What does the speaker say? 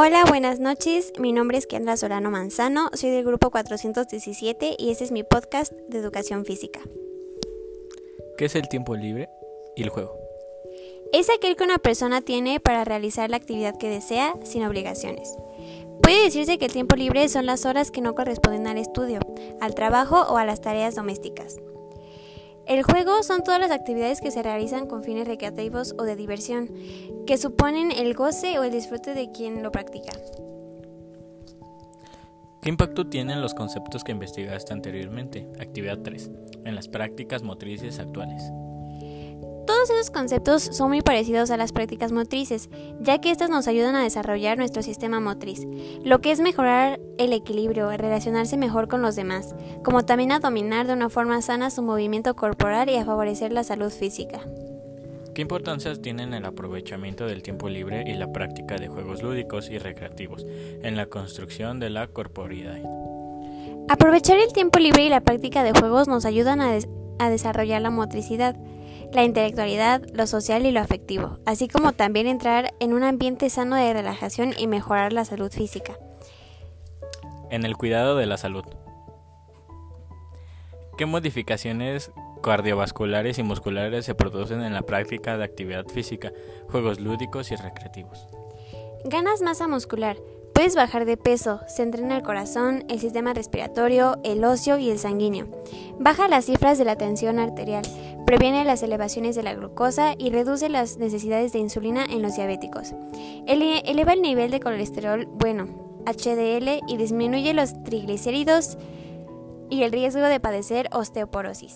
Hola, buenas noches. Mi nombre es Kendra Solano Manzano, soy del grupo 417 y este es mi podcast de educación física. ¿Qué es el tiempo libre y el juego? Es aquel que una persona tiene para realizar la actividad que desea sin obligaciones. Puede decirse que el tiempo libre son las horas que no corresponden al estudio, al trabajo o a las tareas domésticas. El juego son todas las actividades que se realizan con fines recreativos o de diversión, que suponen el goce o el disfrute de quien lo practica. ¿Qué impacto tienen los conceptos que investigaste anteriormente? Actividad 3. En las prácticas motrices actuales. Todos esos conceptos son muy parecidos a las prácticas motrices, ya que estas nos ayudan a desarrollar nuestro sistema motriz, lo que es mejorar el equilibrio, relacionarse mejor con los demás, como también a dominar de una forma sana su movimiento corporal y a favorecer la salud física. ¿Qué importancia tienen el aprovechamiento del tiempo libre y la práctica de juegos lúdicos y recreativos en la construcción de la corporidad? Aprovechar el tiempo libre y la práctica de juegos nos ayudan a, a desarrollar la motricidad, la intelectualidad, lo social y lo afectivo, así como también entrar en un ambiente sano de relajación y mejorar la salud física. En el cuidado de la salud. ¿Qué modificaciones cardiovasculares y musculares se producen en la práctica de actividad física, juegos lúdicos y recreativos? Ganas masa muscular. Puedes bajar de peso, se entrena el corazón, el sistema respiratorio, el óseo y el sanguíneo. Baja las cifras de la tensión arterial, previene las elevaciones de la glucosa y reduce las necesidades de insulina en los diabéticos. Eleva el nivel de colesterol bueno, HDL, y disminuye los triglicéridos y el riesgo de padecer osteoporosis.